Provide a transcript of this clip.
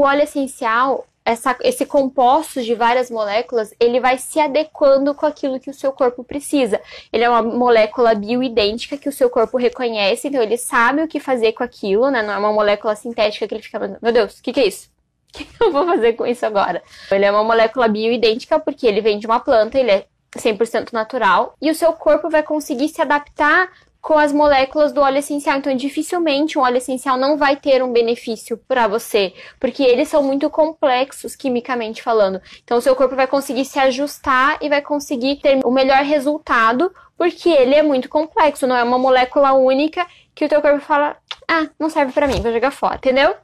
o óleo essencial, essa, esse composto de várias moléculas, ele vai se adequando com aquilo que o seu corpo precisa. Ele é uma molécula bioidêntica que o seu corpo reconhece, então ele sabe o que fazer com aquilo, né? Não é uma molécula sintética que ele fica, meu Deus, o que, que é isso? O que eu vou fazer com isso agora? Ele é uma molécula bioidêntica porque ele vem de uma planta, ele é 100% natural, e o seu corpo vai conseguir se adaptar com as moléculas do óleo essencial. Então, dificilmente um óleo essencial não vai ter um benefício para você, porque eles são muito complexos quimicamente falando. Então, o seu corpo vai conseguir se ajustar e vai conseguir ter o melhor resultado, porque ele é muito complexo, não é uma molécula única que o teu corpo fala: "Ah, não serve para mim, vou jogar fora", entendeu?